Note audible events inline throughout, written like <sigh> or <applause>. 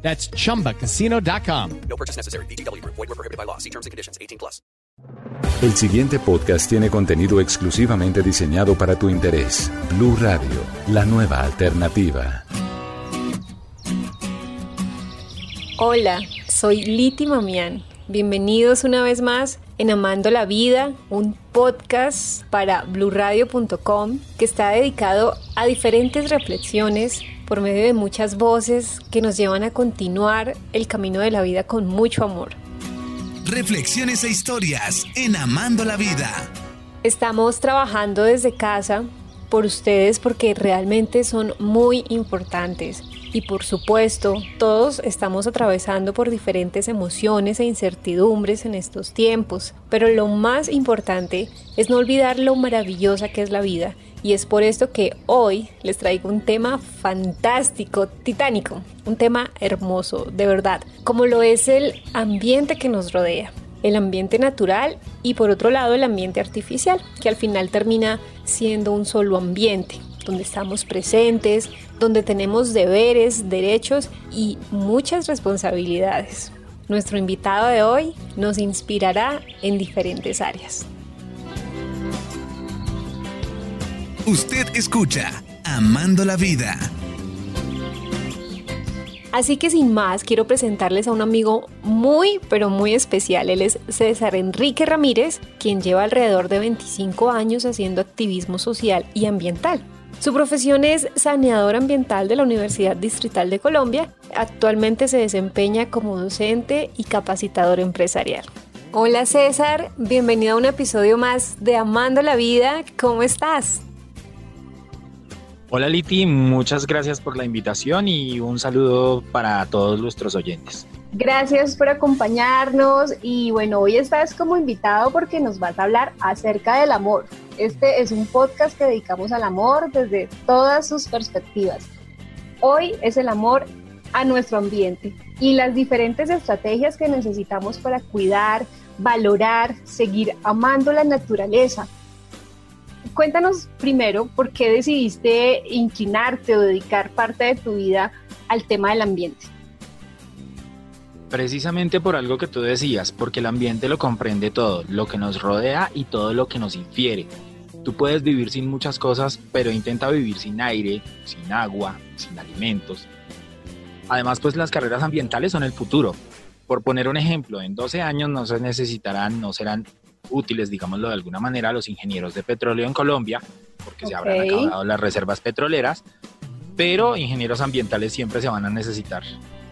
That's chumbacasino.com. No purchase necessary. BGW. Void were prohibited by law. See terms and conditions. 18 plus. El siguiente podcast tiene contenido exclusivamente diseñado para tu interés. Blue Radio, la nueva alternativa. Hola, soy Liti Mamián. Bienvenidos una vez más en Amando la Vida, un podcast para bluradio.com que está dedicado a diferentes reflexiones por medio de muchas voces que nos llevan a continuar el camino de la vida con mucho amor. Reflexiones e historias en Amando la Vida. Estamos trabajando desde casa por ustedes porque realmente son muy importantes. Y por supuesto, todos estamos atravesando por diferentes emociones e incertidumbres en estos tiempos, pero lo más importante es no olvidar lo maravillosa que es la vida. Y es por esto que hoy les traigo un tema fantástico, titánico, un tema hermoso, de verdad, como lo es el ambiente que nos rodea el ambiente natural y por otro lado el ambiente artificial, que al final termina siendo un solo ambiente, donde estamos presentes, donde tenemos deberes, derechos y muchas responsabilidades. Nuestro invitado de hoy nos inspirará en diferentes áreas. Usted escucha Amando la Vida. Así que sin más, quiero presentarles a un amigo muy, pero muy especial. Él es César Enrique Ramírez, quien lleva alrededor de 25 años haciendo activismo social y ambiental. Su profesión es saneador ambiental de la Universidad Distrital de Colombia. Actualmente se desempeña como docente y capacitador empresarial. Hola César, bienvenido a un episodio más de Amando la Vida. ¿Cómo estás? Hola Liti, muchas gracias por la invitación y un saludo para todos nuestros oyentes. Gracias por acompañarnos y bueno, hoy estás como invitado porque nos vas a hablar acerca del amor. Este es un podcast que dedicamos al amor desde todas sus perspectivas. Hoy es el amor a nuestro ambiente y las diferentes estrategias que necesitamos para cuidar, valorar, seguir amando la naturaleza, cuéntanos primero por qué decidiste inclinarte o dedicar parte de tu vida al tema del ambiente. Precisamente por algo que tú decías, porque el ambiente lo comprende todo, lo que nos rodea y todo lo que nos infiere. Tú puedes vivir sin muchas cosas, pero intenta vivir sin aire, sin agua, sin alimentos. Además, pues las carreras ambientales son el futuro. Por poner un ejemplo, en 12 años no se necesitarán, no serán útiles, digámoslo de alguna manera, los ingenieros de petróleo en Colombia, porque se habrán acabado las reservas petroleras, pero ingenieros ambientales siempre se van a necesitar.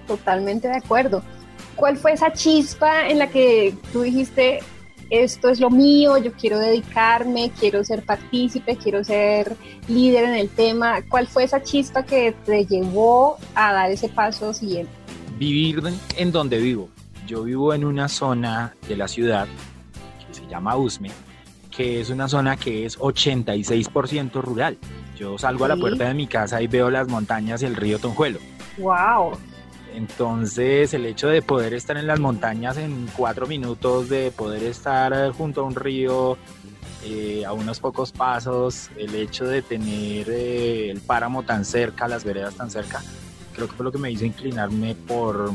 Totalmente de acuerdo. ¿Cuál fue esa chispa en la que tú dijiste, esto es lo mío, yo quiero dedicarme, quiero ser partícipe, quiero ser líder en el tema? ¿Cuál fue esa chispa que te llevó a dar ese paso siguiente? Vivir en donde vivo. Yo vivo en una zona de la ciudad se llama Usme, que es una zona que es 86% rural. Yo salgo a la puerta de mi casa y veo las montañas y el río Tonjuelo. ¡Wow! Entonces, el hecho de poder estar en las montañas en cuatro minutos, de poder estar junto a un río eh, a unos pocos pasos, el hecho de tener eh, el páramo tan cerca, las veredas tan cerca, creo que fue lo que me hizo inclinarme por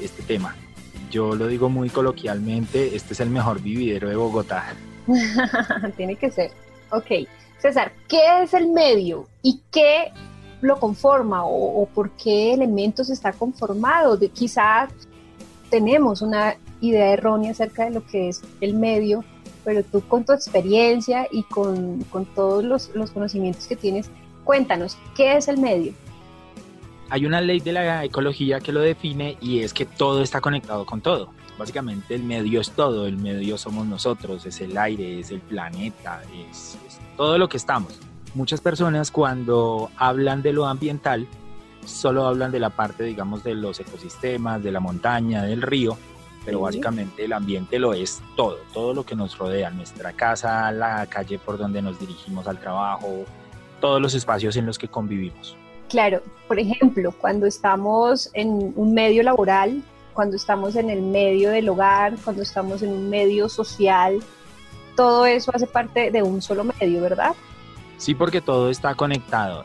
este tema yo lo digo muy coloquialmente, este es el mejor vividero de Bogotá. <laughs> Tiene que ser. Ok. César, ¿qué es el medio y qué lo conforma o, por qué elementos está conformado? De, quizás tenemos una idea errónea acerca de lo que es el medio, pero tú con tu experiencia y con, todos los, los conocimientos que tienes, cuéntanos, ¿qué es el medio? hay una ley de la ecología que lo define y es que todo está conectado con todo. Básicamente el medio es todo, el medio somos nosotros, es el aire, es el planeta, es, todo lo que estamos. Muchas personas cuando hablan de lo ambiental solo hablan de la parte, digamos, de los ecosistemas, de la montaña, del río, pero básicamente el ambiente lo es todo, todo lo que nos rodea, nuestra casa, la calle por donde nos dirigimos al trabajo, todos los espacios en los que convivimos. Claro, por ejemplo, cuando estamos en un medio laboral, cuando estamos en el medio del hogar, cuando estamos en un medio social, todo eso hace parte de un solo medio, ¿verdad? Sí, porque todo está conectado.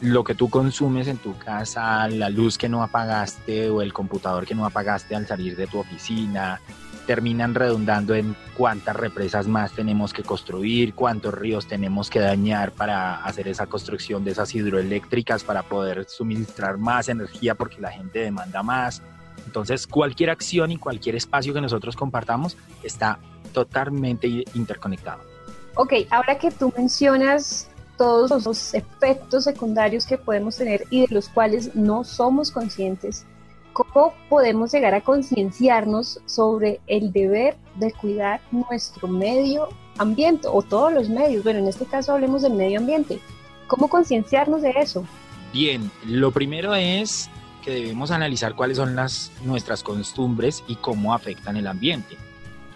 Lo que tú consumes en tu casa, la luz que no apagaste o el computador que no apagaste al salir de tu oficina, terminan redundando en cuántas represas más tenemos que construir, cuántos ríos tenemos que dañar para hacer esa construcción de esas hidroeléctricas para poder suministrar más energía porque la gente demanda más. Entonces, cualquier acción y cualquier espacio que nosotros compartamos está totalmente interconectado. Ok, ahora que tú mencionas todos los efectos secundarios que podemos tener y de los cuales no somos conscientes, ¿cómo podemos llegar a concienciarnos sobre el deber de cuidar nuestro medio ambiente o todos los medios? Bueno, en este caso hablemos del medio ambiente. ¿Cómo concienciarnos de eso? Bien, lo primero es que debemos analizar cuáles son las, nuestras costumbres y cómo afectan el ambiente.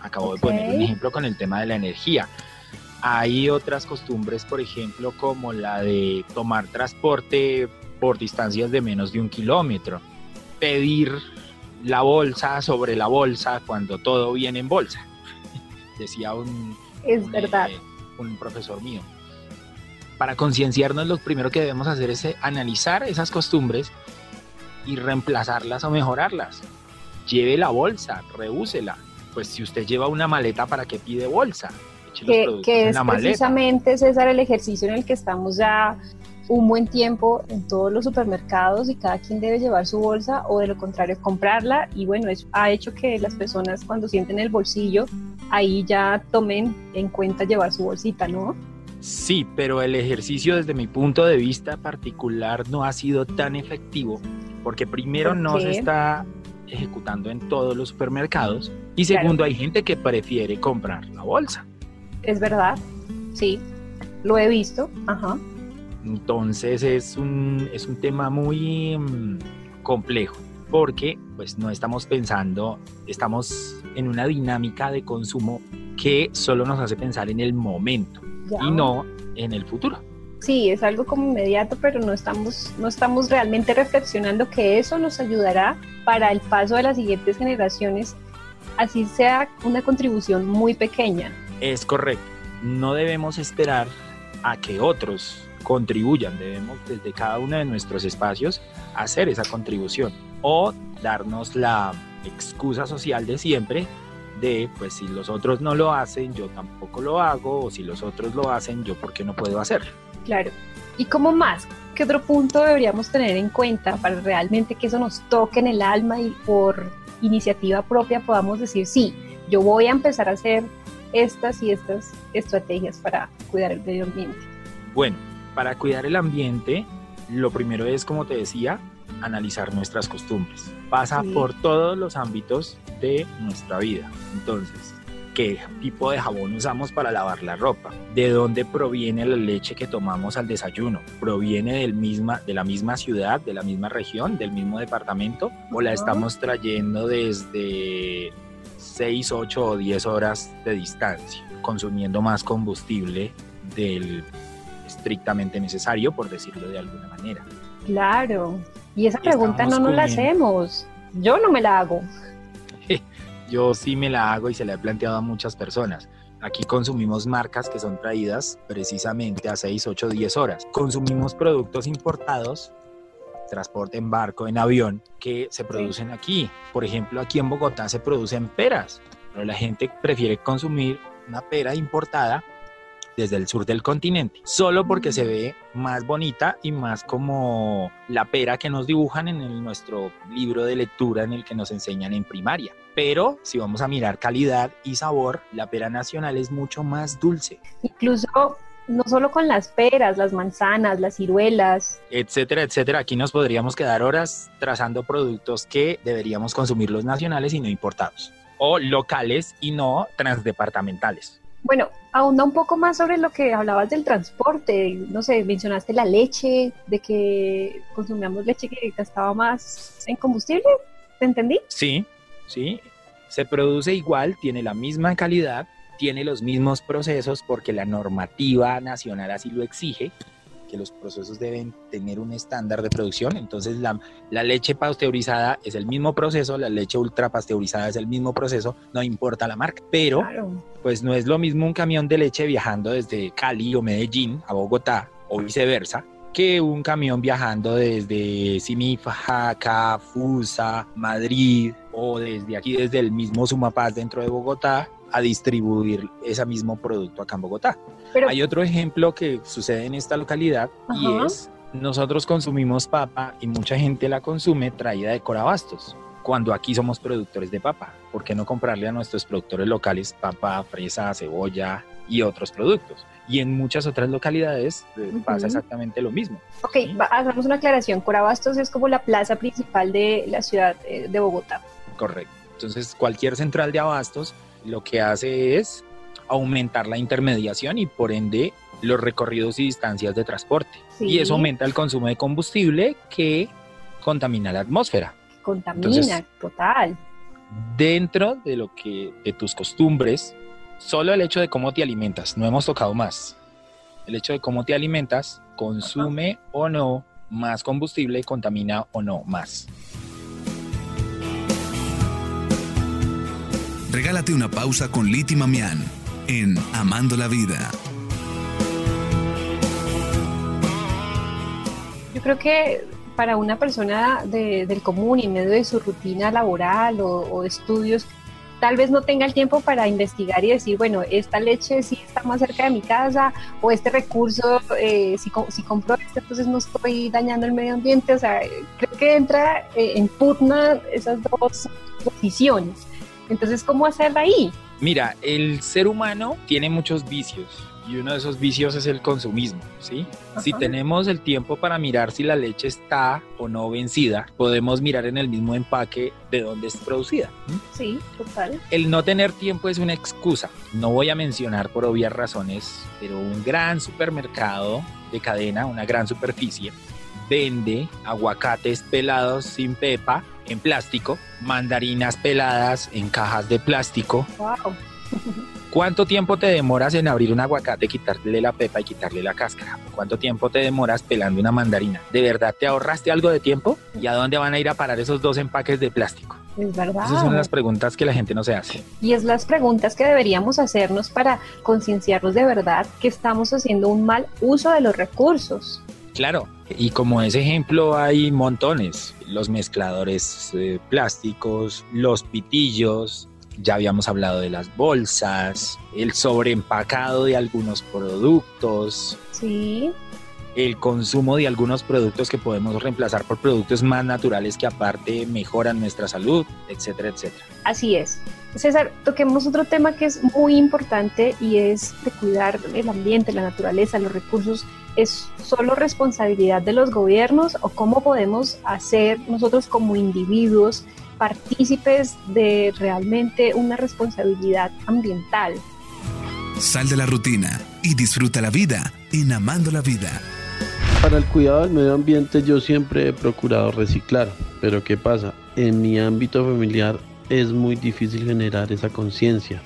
Acabo Ok. de poner un ejemplo con el tema de la energía. Hay otras costumbres, por ejemplo, como la de tomar transporte por distancias de menos de un kilómetro, pedir la bolsa sobre la bolsa cuando todo viene en bolsa, <laughs> decía un, Es un, verdad. eh, un profesor mío. Para concienciarnos, lo primero que debemos hacer es eh, analizar esas costumbres y reemplazarlas o mejorarlas. Lleve la bolsa, reúsela. Pues si usted lleva una maleta, ¿para qué pide bolsa? Eche los que, productos que en es la maleta. precisamente, César, el ejercicio en el que estamos ya un buen tiempo en todos los supermercados y cada quien debe llevar su bolsa o de lo contrario comprarla y bueno, eso ha hecho que las personas cuando sienten el bolsillo ahí ya tomen en cuenta llevar su bolsita, ¿no? Sí, pero el ejercicio desde mi punto de vista particular no ha sido tan efectivo porque primero ¿Por no se está ejecutando en todos los supermercados y Claro. segundo hay gente que prefiere comprar la bolsa. Es verdad, sí, lo he visto, ajá. Entonces es un, es un tema muy mm, complejo porque pues no estamos pensando, estamos en una dinámica de consumo que solo nos hace pensar en el momento ya. y no en el futuro. Sí, es algo como inmediato, pero no estamos, no estamos realmente reflexionando que eso nos ayudará para el paso de las siguientes generaciones, así sea una contribución muy pequeña. Es correcto. No debemos esperar a que otros contribuyan. Debemos desde cada uno de nuestros espacios hacer esa contribución o darnos la excusa social de siempre de pues si los otros no lo hacen, yo tampoco lo hago o si los otros lo hacen, yo por qué no puedo hacerlo. Claro. ¿Y cómo más? ¿Qué otro punto deberíamos tener en cuenta para realmente que eso nos toque en el alma y por iniciativa propia podamos decir, sí, yo voy a empezar a hacer estas y estas estrategias para cuidar el medio ambiente? Bueno, para cuidar el ambiente, lo primero es, como te decía, analizar nuestras costumbres. Pasa Sí. por todos los ámbitos de nuestra vida. Entonces, ¿qué tipo de jabón usamos para lavar la ropa? ¿De dónde proviene la leche que tomamos al desayuno? ¿Proviene del misma, de la misma ciudad, de la misma región, del mismo departamento? ¿O la estamos trayendo desde 6, 8 o 10 horas de distancia, consumiendo más combustible del estrictamente necesario, por decirlo de alguna manera. Claro. Y esa pregunta no nos la hacemos. Yo no me la hago. <laughs> Yo sí me la hago y se la he planteado a muchas personas. Aquí consumimos marcas que son traídas precisamente a 6, 8, 10 horas. Consumimos productos importados, transporte en barco, en avión, que se producen aquí. Por ejemplo, aquí en Bogotá se producen peras, pero la gente prefiere consumir una pera importada desde el sur del continente, solo porque se ve más bonita y más como la pera que nos dibujan en el- nuestro libro de lectura en el que nos enseñan en primaria. Pero si vamos a mirar calidad y sabor, la pera nacional es mucho más dulce, Incluso no solo con las peras, las manzanas, las ciruelas. etcétera, etcétera. Aquí nos podríamos quedar horas trazando productos que deberíamos consumir los nacionales y no importados, o locales y no transdepartamentales. Bueno, ahonda un poco más sobre lo que hablabas del transporte. No sé, mencionaste la leche, de que consumíamos leche que gastaba más en combustible. ¿Te entendí? Sí, sí. Se produce igual, tiene la misma calidad, tiene los mismos procesos porque la normativa nacional así lo exige, que los procesos deben tener un estándar de producción. Entonces la, la leche pasteurizada es el mismo proceso, la leche ultra pasteurizada es el mismo proceso, no importa la marca. Pero Claro. pues no es lo mismo un camión de leche viajando desde Cali o Medellín a Bogotá o viceversa que un camión viajando desde Simifajaca, Fusa, Madrid o desde aquí, desde el mismo Sumapaz dentro de Bogotá a distribuir ese mismo producto acá en Bogotá. Pero Hay otro ejemplo que sucede en esta localidad y es nosotros consumimos papa y mucha gente la consume traída de Corabastos. Cuando aquí somos productores de papa, ¿por qué no comprarle a nuestros productores locales papa, fresa, cebolla y otros productos? Y en muchas otras localidades eh, pasa Ujú. exactamente lo mismo. Ok, va- hagamos una aclaración. Corabastos es como la plaza principal de la ciudad eh, de Bogotá. Correcto. Entonces, cualquier central de abastos lo que hace es aumentar la intermediación y por ende los recorridos y distancias de transporte. Sí. Y eso aumenta el consumo de combustible que contamina la atmósfera. Contamina, Entonces- total. Dentro de lo que de tus costumbres, solo el hecho de cómo te alimentas, no hemos tocado más. El hecho de cómo te alimentas consume o no más combustible, contamina o no más. Regálate una pausa con Liti Mamián en Amando la Vida. Yo creo que para una persona de- del común y en medio de su rutina laboral o, estudios, tal vez no tenga el tiempo para investigar y decir, bueno, esta leche sí está más cerca de mi casa o este recurso, eh, si, si compro este, entonces no estoy dañando el medio ambiente. O sea, creo que entra eh, en pugna esas dos posiciones. Entonces, ¿cómo hacerla ahí? Mira, el ser humano tiene muchos vicios y uno de esos vicios es el consumismo, ¿sí? Si tenemos el tiempo para mirar si la leche está o no vencida, podemos mirar en el mismo empaque de dónde es producida. Sí, total. El no tener tiempo es una excusa. No voy a mencionar por obvias razones, pero un gran supermercado de cadena, una gran superficie, vende aguacates pelados sin pepa en plástico, mandarinas peladas en cajas de plástico. Wow. ¿Cuánto tiempo te demoras en abrir un aguacate, quitarle la pepa y quitarle la cáscara? ¿Cuánto tiempo te demoras pelando una mandarina? ¿De verdad te ahorraste algo de tiempo? ¿Y a dónde van a ir a parar esos dos empaques de plástico? Es verdad. Esas son las preguntas que la gente no se hace. Y es las preguntas que deberíamos hacernos para concienciarnos de verdad que estamos haciendo un mal uso de los recursos. Claro, y como ese ejemplo hay montones. Los mezcladores eh, plásticos, los pitillos, ya habíamos hablado de las bolsas, el sobreempacado de algunos productos, Sí, el consumo de algunos productos que podemos reemplazar por productos más naturales que aparte mejoran nuestra salud, etcétera, etcétera. así es. César, toquemos otro tema que es muy importante y es de cuidar el ambiente, la naturaleza, los recursos. ¿Es solo responsabilidad de los gobiernos o cómo podemos hacer nosotros como individuos partícipes de realmente una responsabilidad ambiental? Sal de la rutina y disfruta la vida en Amando la Vida. Para el cuidado del medio ambiente yo siempre he procurado reciclar, pero ¿qué pasa? En mi ámbito familiar es muy difícil generar esa conciencia,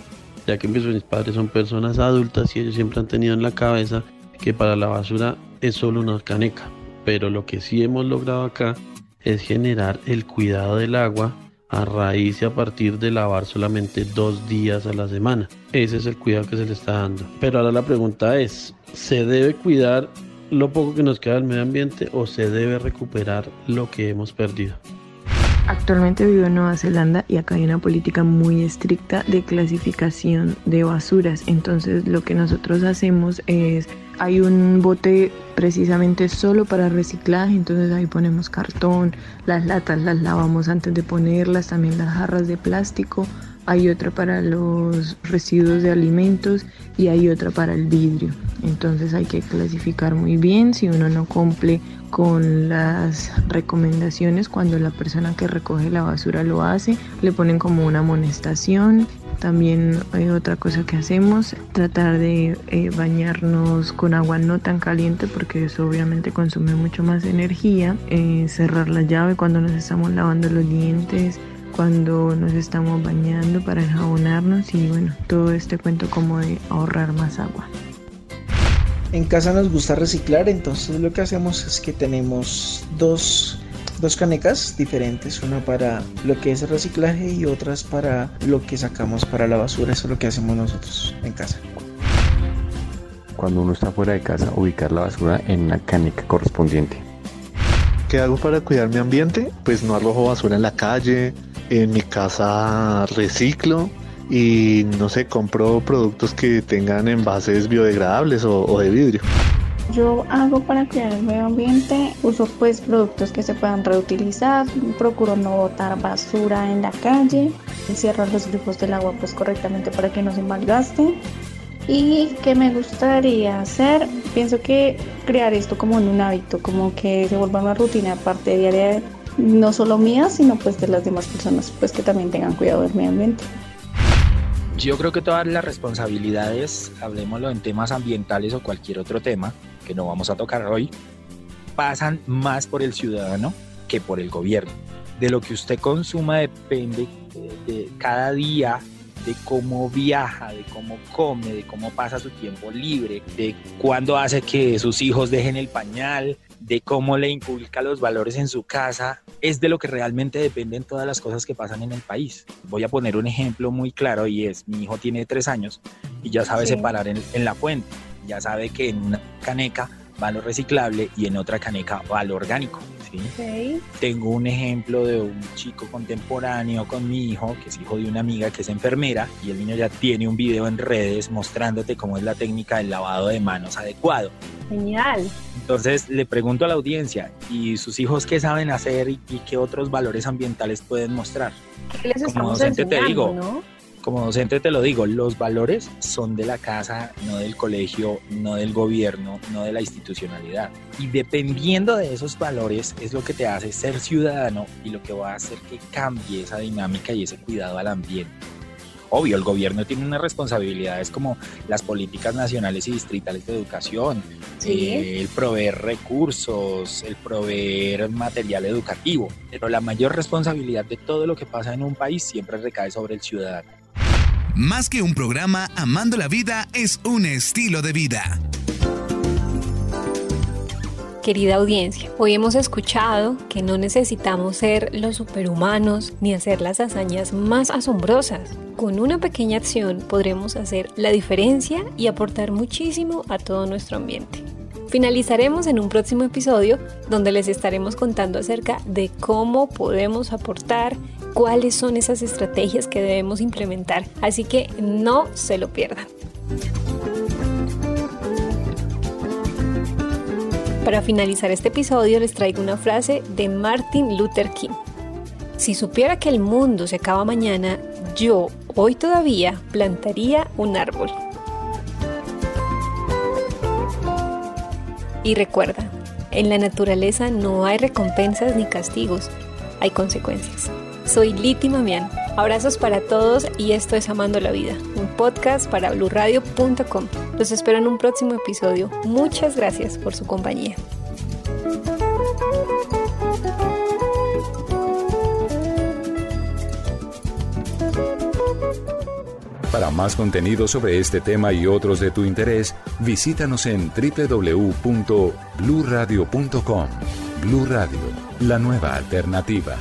ya que mis padres son personas adultas y ellos siempre han tenido en la cabeza que para la basura es solo una caneca, pero lo que sí hemos logrado acá es generar el cuidado del agua a raíz y a partir de lavar solamente dos días a la semana. Ese es el cuidado que se le está dando. Pero ahora la pregunta es, ¿se debe cuidar lo poco que nos queda del medio ambiente o se debe recuperar lo que hemos perdido? Actualmente vivo en Nueva Zelanda y acá hay una política muy estricta de clasificación de basuras. Entonces lo que nosotros hacemos es, hay un bote precisamente solo para reciclaje, entonces ahí ponemos cartón, las latas las lavamos antes de ponerlas, también las jarras de plástico, hay otra para los residuos de alimentos y hay otra para el vidrio. Entonces hay que clasificar muy bien si uno no cumple con las recomendaciones cuando la persona que recoge la basura lo hace, le ponen como una amonestación. También hay otra cosa que hacemos, tratar de eh, bañarnos con agua no tan caliente porque eso obviamente consume mucho más energía. Eh, cerrar la llave cuando nos estamos lavando los dientes, cuando nos estamos bañando para enjabonarnos y bueno, todo este cuento como de ahorrar más agua. En casa nos gusta reciclar, entonces lo que hacemos es que tenemos dos, dos canecas diferentes, una para lo que es el reciclaje y otras para lo que sacamos para la basura, eso es lo que hacemos nosotros en casa. Cuando uno está fuera de casa, ubicar la basura en una caneca correspondiente. ¿Qué hago para cuidar mi ambiente? Pues no arrojo basura en la calle, en mi casa reciclo y no sé, compro productos que tengan envases biodegradables o, de vidrio. Yo hago para cuidar el medio ambiente, uso pues productos que se puedan reutilizar, procuro no botar basura en la calle, cierro los grifos del agua pues correctamente para que no se malgaste. Y qué me gustaría hacer, pienso que crear esto como en un hábito, como que se vuelva una rutina parte diaria, no solo mía, sino pues de las demás personas, pues que también tengan cuidado del medio ambiente. Yo creo que todas las responsabilidades, hablemoslo en temas ambientales o cualquier otro tema que no vamos a tocar hoy, pasan más por el ciudadano que por el gobierno. De lo que usted consuma depende de, cada día de cómo viaja, de cómo come, de cómo pasa su tiempo libre, de cuándo hace que sus hijos dejen el pañal, de cómo le inculca los valores en su casa, es de lo que realmente dependen todas las cosas que pasan en el país. Voy a poner un ejemplo muy claro y es, mi hijo tiene tres años y ya sabe separar en, en, la fuente, ya sabe que en una caneca va lo reciclable y en otra caneca va lo orgánico. Tengo un ejemplo de un chico contemporáneo con mi hijo, que es hijo de una amiga que es enfermera, y el niño ya tiene un video en redes mostrándote cómo es la técnica del lavado de manos adecuado. Genial. Entonces le pregunto a la audiencia, ¿y sus hijos qué saben hacer y, qué otros valores ambientales pueden mostrar? Como docente te digo, ¿no? Como docente te lo digo, los valores son de la casa, no del colegio, no del gobierno, no de la institucionalidad. Y dependiendo de esos valores es lo que te hace ser ciudadano y lo que va a hacer que cambie esa dinámica y ese cuidado al ambiente. Obvio, el gobierno tiene unas responsabilidades como las políticas nacionales y distritales de educación, eh, el proveer recursos, el proveer material educativo, pero la mayor responsabilidad de todo lo que pasa en un país siempre recae sobre el ciudadano. Más que un programa, Amando la Vida es un estilo de vida. Querida audiencia, hoy hemos escuchado que no necesitamos ser los superhumanos ni hacer las hazañas más asombrosas. Con una pequeña acción podremos hacer la diferencia y aportar muchísimo a todo nuestro ambiente. Finalizaremos en un próximo episodio donde les estaremos contando acerca de cómo podemos aportar, cuáles son esas estrategias que debemos implementar. Así que no se lo pierdan. Para finalizar este episodio les traigo una frase de Martin Luther King. Si supiera que el mundo se acaba mañana, yo hoy todavía plantaría un árbol. Y recuerda, en la naturaleza no hay recompensas ni castigos, hay consecuencias. Soy Liti Mamián. Abrazos para todos y esto es Amando la Vida, un podcast para blurradio.com. Los espero en un próximo episodio. Muchas gracias por su compañía. Para más contenido sobre este tema y otros de tu interés, visítanos en www.bluradio.com. Blu Radio, la nueva alternativa.